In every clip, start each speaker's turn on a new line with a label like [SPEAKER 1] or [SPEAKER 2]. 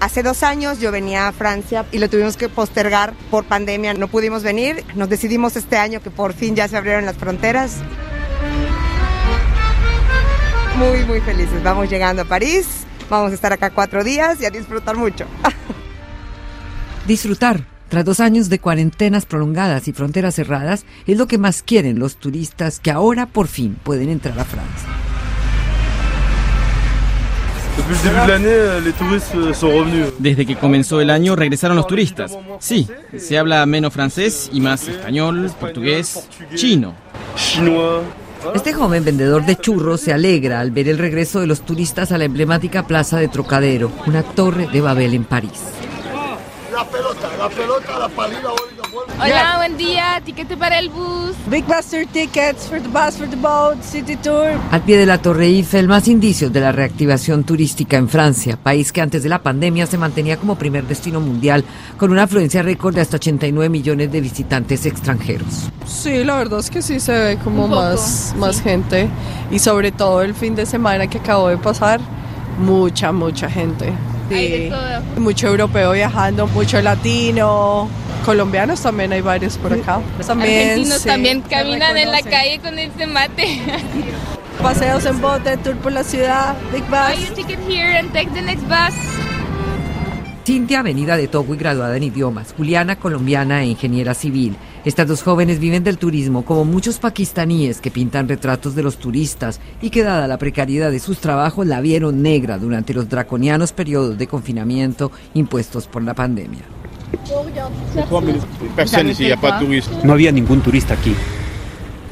[SPEAKER 1] Hace dos años yo venía a Francia y lo tuvimos que postergar por pandemia. No pudimos venir. Nos decidimos este año que por fin ya se abrieron las fronteras. Muy, muy felices. Vamos llegando a París. Vamos a estar acá cuatro días y a disfrutar mucho.
[SPEAKER 2] Disfrutar. Tras dos años de cuarentenas prolongadas y fronteras cerradas, es lo que más quieren los turistas que ahora por fin pueden entrar a Francia.
[SPEAKER 3] Desde que comenzó el año regresaron los turistas. Sí, se habla menos francés y más español, portugués, chino.
[SPEAKER 2] Este joven vendedor de churros se alegra al ver el regreso de los turistas a la emblemática plaza de Trocadero, una torre de Babel en París.
[SPEAKER 4] La pelota, la pelota, la palina,
[SPEAKER 5] Hola, buen día. Tiquete para el bus.
[SPEAKER 6] Big Buster tickets for the bus, for the boat, city tour.
[SPEAKER 2] Al pie de la Torre Eiffel, más indicios de la reactivación turística en Francia, país que antes de la pandemia se mantenía como primer destino mundial, con una afluencia récord de hasta 89 millones de visitantes extranjeros.
[SPEAKER 6] Sí, la verdad es que sí se ve como más, más gente. Y sobre todo el fin de semana que acabó de pasar, mucha, mucha gente. Sí. Mucho europeo viajando, mucho latino, colombianos también hay varios por acá.
[SPEAKER 5] También, Argentinos también caminan en la calle con este mate.
[SPEAKER 6] Paseos en bote, tour por la ciudad, big bus.
[SPEAKER 5] Buy your ticket here and take the next bus.
[SPEAKER 2] Cintia, venida de Togo y graduada en idiomas, Juliana, colombiana e ingeniera civil. Estas dos jóvenes viven del turismo como muchos pakistaníes que pintan retratos de los turistas y que dada la precariedad de sus trabajos la vieron negra durante los draconianos periodos de confinamiento impuestos por la pandemia.
[SPEAKER 7] No había ningún turista aquí.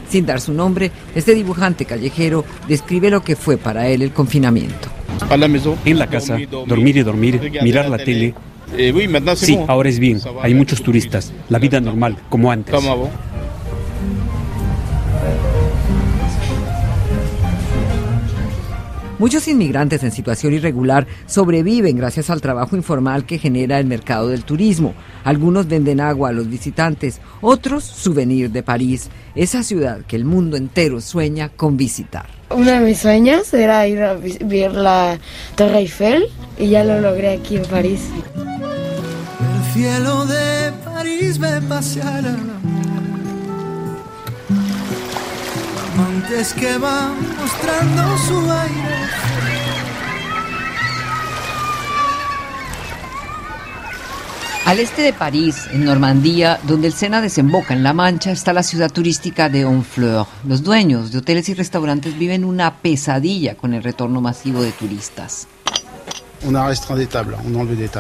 [SPEAKER 2] Sin dar su nombre, este dibujante callejero describe lo que fue para él el confinamiento.
[SPEAKER 7] En la casa, dormir y dormir, mirar la tele. Sí, ahora es bien. Hay muchos turistas. La vida normal, como antes.
[SPEAKER 2] Muchos inmigrantes en situación irregular sobreviven gracias al trabajo informal que genera el mercado del turismo. Algunos venden agua a los visitantes, otros souvenir de París, esa ciudad que el mundo entero sueña con visitar.
[SPEAKER 8] Uno de mis sueños era ir a ver la Torre Eiffel y ya lo logré aquí en París.
[SPEAKER 9] El cielo de París me paseará amantes que van mostrando su aire.
[SPEAKER 2] Al este de París, en Normandía, donde el Sena desemboca en la Mancha, está la ciudad turística de Honfleur. Los dueños de hoteles y restaurantes viven una pesadilla con el retorno masivo de turistas.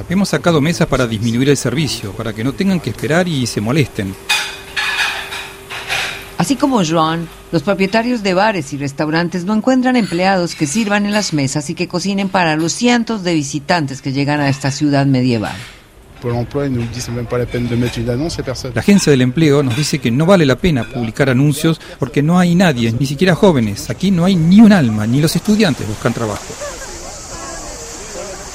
[SPEAKER 10] Hemos sacado mesas para disminuir el servicio, para que no tengan que esperar y se molesten.
[SPEAKER 2] Así como Joan, los propietarios de bares y restaurantes no encuentran empleados que sirvan en las mesas y que cocinen para los cientos de visitantes que llegan a esta ciudad medieval.
[SPEAKER 10] La agencia del empleo nos dice que no vale la pena publicar anuncios porque no hay nadie, ni siquiera jóvenes. Aquí no hay ni un alma, ni los estudiantes buscan trabajo.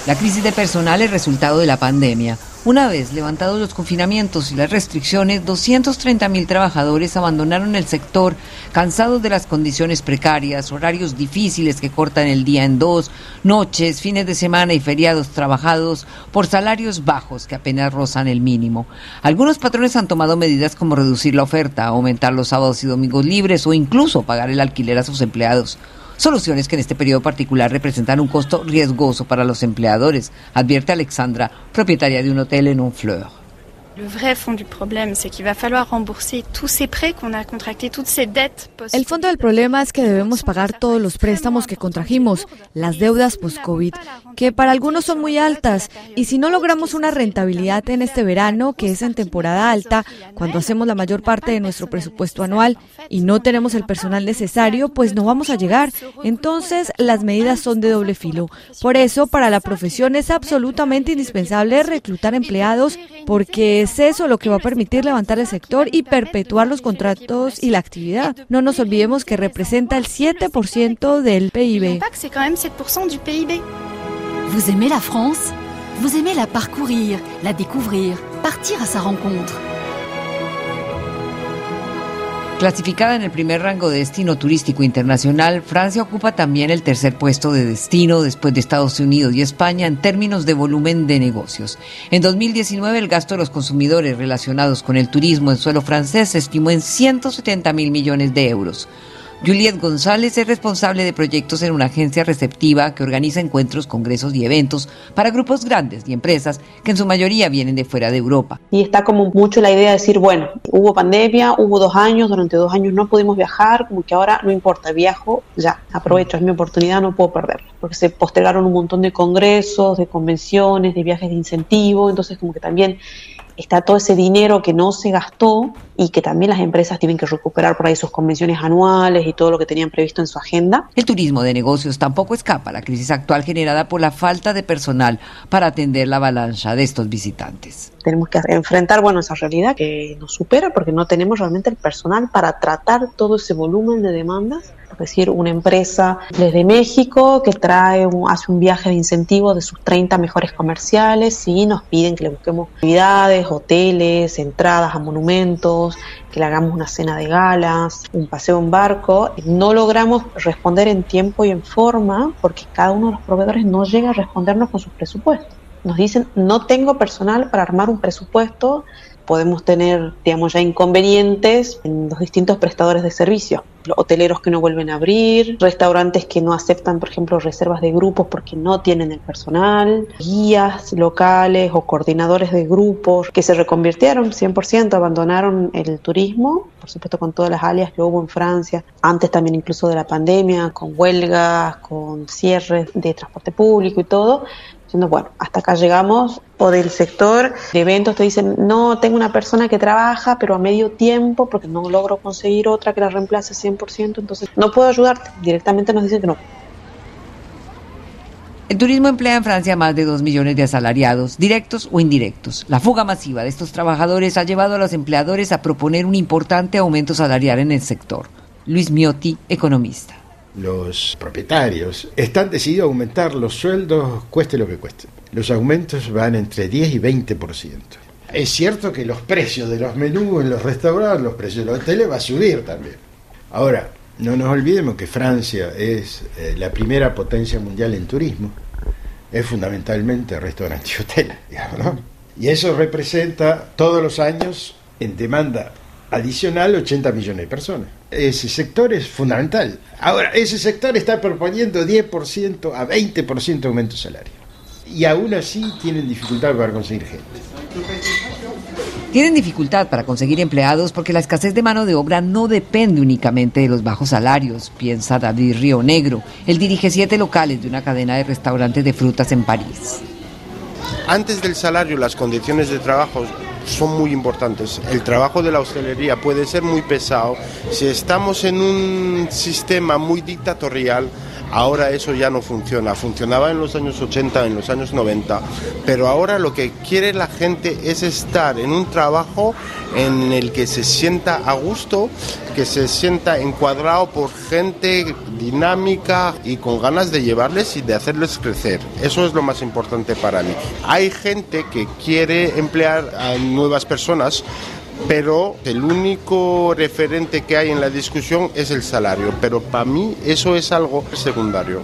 [SPEAKER 2] La crisis de personal es resultado de la pandemia. Una vez levantados los confinamientos y las restricciones, 230.000 trabajadores abandonaron el sector, cansados de las condiciones precarias, horarios difíciles que cortan el día en dos, noches, fines de semana y feriados trabajados por salarios bajos que apenas rozan el mínimo. Algunos patrones han tomado medidas como reducir la oferta, aumentar los sábados y domingos libres o incluso pagar el alquiler a sus empleados. Soluciones que en este periodo particular representan un costo riesgoso para los empleadores, advierte Alexandra, propietaria de un hotel en Honfleur.
[SPEAKER 11] El fondo del problema es que debemos pagar todos los préstamos que contrajimos, las deudas post-COVID, que para algunos son muy altas, y si no logramos una rentabilidad en este verano, que es en temporada alta, cuando hacemos la mayor parte de nuestro presupuesto anual, y no tenemos el personal necesario, pues no vamos a llegar. Entonces, las medidas son de doble filo. Por eso, para la profesión es absolutamente indispensable reclutar empleados, porque es eso lo que va a permitir levantar el sector y perpetuar los contratos y la actividad. No nos olvidemos que representa el 7% del PIB.
[SPEAKER 12] Vous aimez la France Vous aimez la parcourir, la découvrir, partir à sa rencontre
[SPEAKER 2] Clasificada en el primer rango de destino turístico internacional, Francia ocupa también el tercer puesto de destino después de Estados Unidos y España en términos de volumen de negocios. En 2019 el gasto de los consumidores relacionados con el turismo en suelo francés se estimó en 170 mil millones de euros. Juliet González es responsable de proyectos en una agencia receptiva que organiza encuentros, congresos y eventos para grupos grandes y empresas que en su mayoría vienen de fuera de Europa.
[SPEAKER 13] Y está como mucho la idea de decir, bueno, hubo pandemia, hubo dos años, durante dos años no pudimos viajar, como que ahora no importa, viajo ya, aprovecho, es mi oportunidad, no puedo perderla. Porque se postergaron un montón de congresos, de convenciones, de viajes de incentivo, entonces como que también está todo ese dinero que no se gastó y que también las empresas tienen que recuperar por ahí sus convenciones anuales y todo lo que tenían previsto en su agenda.
[SPEAKER 2] El turismo de negocios tampoco escapa a la crisis actual generada por la falta de personal para atender la avalancha de estos visitantes.
[SPEAKER 13] Tenemos que enfrentar bueno, esa realidad que nos supera porque no tenemos realmente el personal para tratar todo ese volumen de demandas es decir, una empresa desde México que trae hace un viaje de incentivo de sus 30 mejores comerciales y nos piden que le busquemos actividades, hoteles, entradas a monumentos, que le hagamos una cena de galas, un paseo en barco. No logramos responder en tiempo y en forma porque cada uno de los proveedores no llega a respondernos con sus presupuestos. Nos dicen, no tengo personal para armar un presupuesto podemos tener, digamos, ya inconvenientes en los distintos prestadores de servicios. Hoteleros que no vuelven a abrir, restaurantes que no aceptan, por ejemplo, reservas de grupos porque no tienen el personal, guías locales o coordinadores de grupos que se reconvirtieron 100%, abandonaron el turismo, por supuesto con todas las alias que hubo en Francia, antes también incluso de la pandemia, con huelgas, con cierres de transporte público y todo, bueno, hasta acá llegamos, o del sector de eventos te dicen, no, tengo una persona que trabaja, pero a medio tiempo, porque no logro conseguir otra que la reemplace 100%, entonces no puedo ayudarte, directamente nos dicen que no.
[SPEAKER 2] El turismo emplea en Francia más de 2 millones de asalariados, directos o indirectos. La fuga masiva de estos trabajadores ha llevado a los empleadores a proponer un importante aumento salarial en el sector. Luis Miotti, economista
[SPEAKER 14] los propietarios están decididos a aumentar los sueldos cueste lo que cueste. Los aumentos van entre 10 y 20%. Es cierto que los precios de los menús en los restaurantes, los precios de los hoteles va a subir también. Ahora, no nos olvidemos que Francia es eh, la primera potencia mundial en turismo. Es fundamentalmente restaurante y hotel, digamos, Y eso representa todos los años en demanda adicional 80 millones de personas. Ese sector es fundamental. Ahora, ese sector está proponiendo 10% a 20% de aumento salario. Y aún así tienen dificultad para conseguir gente.
[SPEAKER 2] Tienen dificultad para conseguir empleados porque la escasez de mano de obra no depende únicamente de los bajos salarios, piensa David Río Negro. Él dirige siete locales de una cadena de restaurantes de frutas en París.
[SPEAKER 15] Antes del salario, las condiciones de trabajo son muy importantes. El trabajo de la hostelería puede ser muy pesado. Si estamos en un sistema muy dictatorial, ahora eso ya no funciona. Funcionaba en los años 80, en los años 90, pero ahora lo que quiere la gente es estar en un trabajo en el que se sienta a gusto, que se sienta encuadrado por gente dinámica y con ganas de llevarles y de hacerles crecer. Eso es lo más importante para mí. Hay gente que quiere emplear a nuevas personas pero el único referente que hay en la discusión es el salario, pero para mí eso es algo secundario.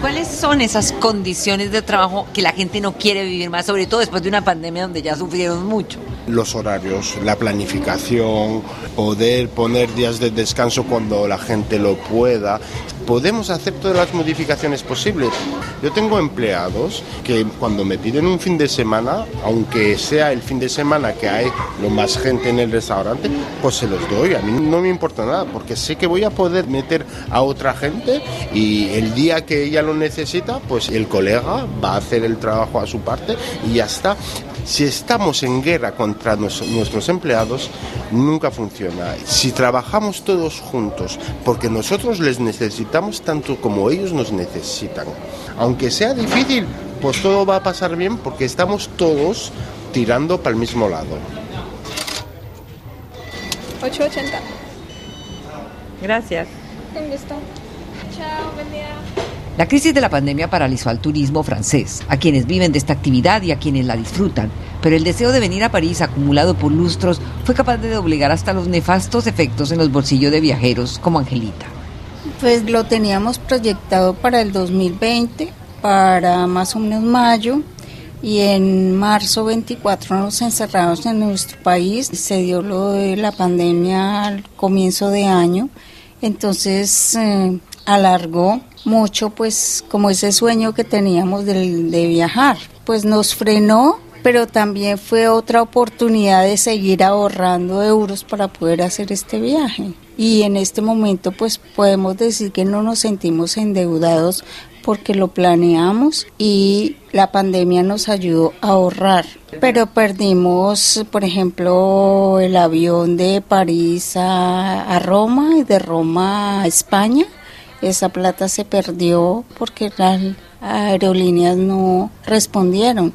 [SPEAKER 2] ¿Cuáles son esas condiciones de trabajo que la gente no quiere vivir más, sobre todo después de una pandemia donde ya sufrieron mucho?
[SPEAKER 15] Los horarios, la planificación, poder poner días de descanso cuando la gente lo pueda. Podemos hacer todas las modificaciones posibles. Yo tengo empleados que cuando me piden un fin de semana, aunque sea el fin de semana que hay lo más gente en el restaurante, pues se los doy. A mí no me importa nada porque sé que voy a poder meter a otra gente y el día que ella lo necesita, pues el colega va a hacer el trabajo a su parte y ya está. Si estamos en guerra contra nuestros empleados, nunca funciona. Si trabajamos todos juntos, porque nosotros les necesitamos tanto como ellos nos necesitan, aunque sea difícil, pues todo va a pasar bien porque estamos todos tirando para el mismo lado.
[SPEAKER 5] 8.80.
[SPEAKER 2] Gracias.
[SPEAKER 5] Un gusto. Chao, buen día.
[SPEAKER 2] La crisis de la pandemia paralizó al turismo francés, a quienes viven de esta actividad y a quienes la disfrutan, Pero el deseo de venir a París, acumulado por lustros, fue capaz de doblegar hasta los nefastos efectos en los bolsillos de viajeros como Angelita.
[SPEAKER 16] Pues lo teníamos proyectado para el 2020, para más o menos mayo, y en marzo 24 nos encerramos en nuestro país. Se dio lo de la pandemia al comienzo de año, entonces eh, alargó mucho pues como ese sueño que teníamos de, de viajar. Pues nos frenó pero también fue otra oportunidad de seguir ahorrando euros para poder hacer este viaje. Y en este momento pues podemos decir que no nos sentimos endeudados porque lo planeamos y la pandemia nos ayudó a ahorrar. Pero perdimos, por ejemplo, el avión de París a, Roma y de Roma a España. Esa plata se perdió porque las aerolíneas no respondieron.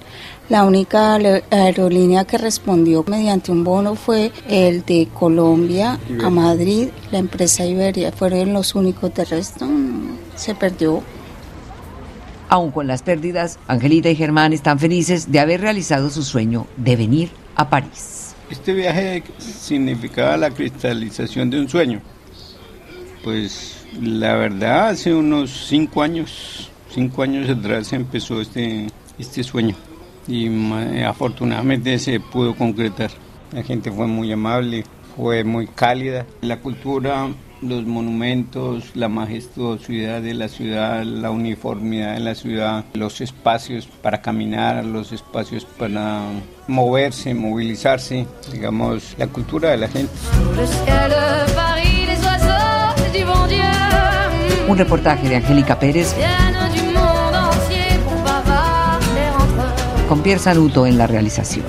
[SPEAKER 16] La única aerolínea que respondió mediante un bono fue el de Colombia a Madrid, la empresa Iberia. Fueron los únicos, de resto se perdió.
[SPEAKER 2] Aún con las pérdidas, Angelita y Germán están felices de haber realizado su sueño de venir a París.
[SPEAKER 17] Este viaje significaba la cristalización de un sueño. Pues la verdad, hace unos cinco años, cinco años atrás empezó este, este sueño y afortunadamente se pudo concretar. La gente fue muy amable, fue muy cálida. La cultura, los monumentos, la majestuosidad de la ciudad, la uniformidad de la ciudad, los espacios para caminar, los espacios para moverse, movilizarse, digamos, la cultura de la gente.
[SPEAKER 2] Un reportaje de Angélica Pérez con Pierre Saluto en la realización.